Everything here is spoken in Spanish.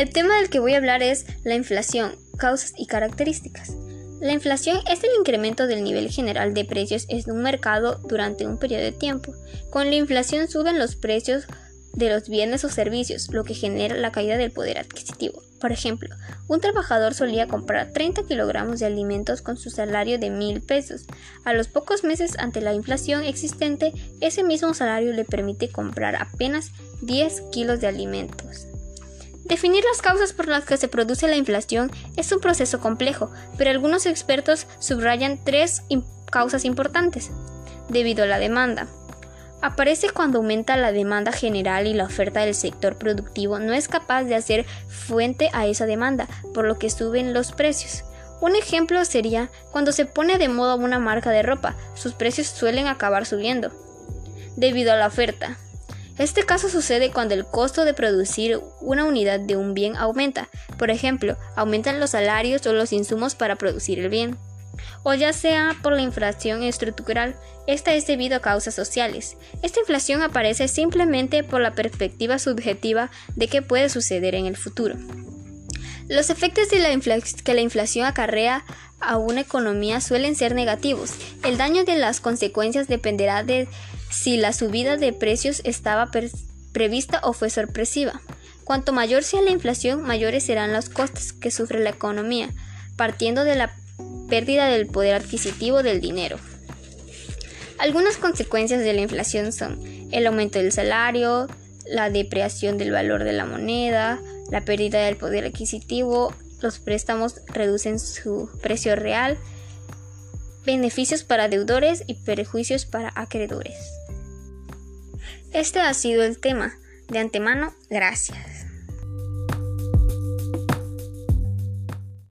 El tema del que voy a hablar es la inflación, causas y características. La inflación es el incremento del nivel general de precios en un mercado durante un periodo de tiempo. Con la inflación suben los precios de los bienes o servicios, lo que genera la caída del poder adquisitivo. Por ejemplo, un trabajador solía comprar 30 kilogramos de alimentos con su salario de mil pesos. A los pocos meses ante la inflación existente, ese mismo salario le permite comprar apenas 10 kilos de alimentos. Definir las causas por las que se produce la inflación es un proceso complejo, pero algunos expertos subrayan tres causas importantes. Debido a la demanda. Aparece cuando aumenta la demanda general y la oferta del sector productivo no es capaz de hacer fuente a esa demanda, por lo que suben los precios. Un ejemplo sería cuando se pone de moda una marca de ropa, sus precios suelen acabar subiendo. Debido a la oferta. Este caso sucede cuando el costo de producir una unidad de un bien aumenta. Por ejemplo, aumentan los salarios o los insumos para producir el bien. O ya sea por la inflación estructural, esta es debido a causas sociales. Esta inflación aparece simplemente por la perspectiva subjetiva de qué puede suceder en el futuro. Los efectos que la inflación acarrea a una economía suelen ser negativos. El daño de las consecuencias dependerá de si la subida de precios estaba prevista o fue sorpresiva. Cuanto mayor sea la inflación, mayores serán los costes que sufre la economía, partiendo de la pérdida del poder adquisitivo del dinero. Algunas consecuencias de la inflación son el aumento del salario, la depreciación del valor de la moneda, la pérdida del poder adquisitivo, los préstamos reducen su precio real, beneficios para deudores y perjuicios para acreedores. Este ha sido el tema. De antemano, gracias.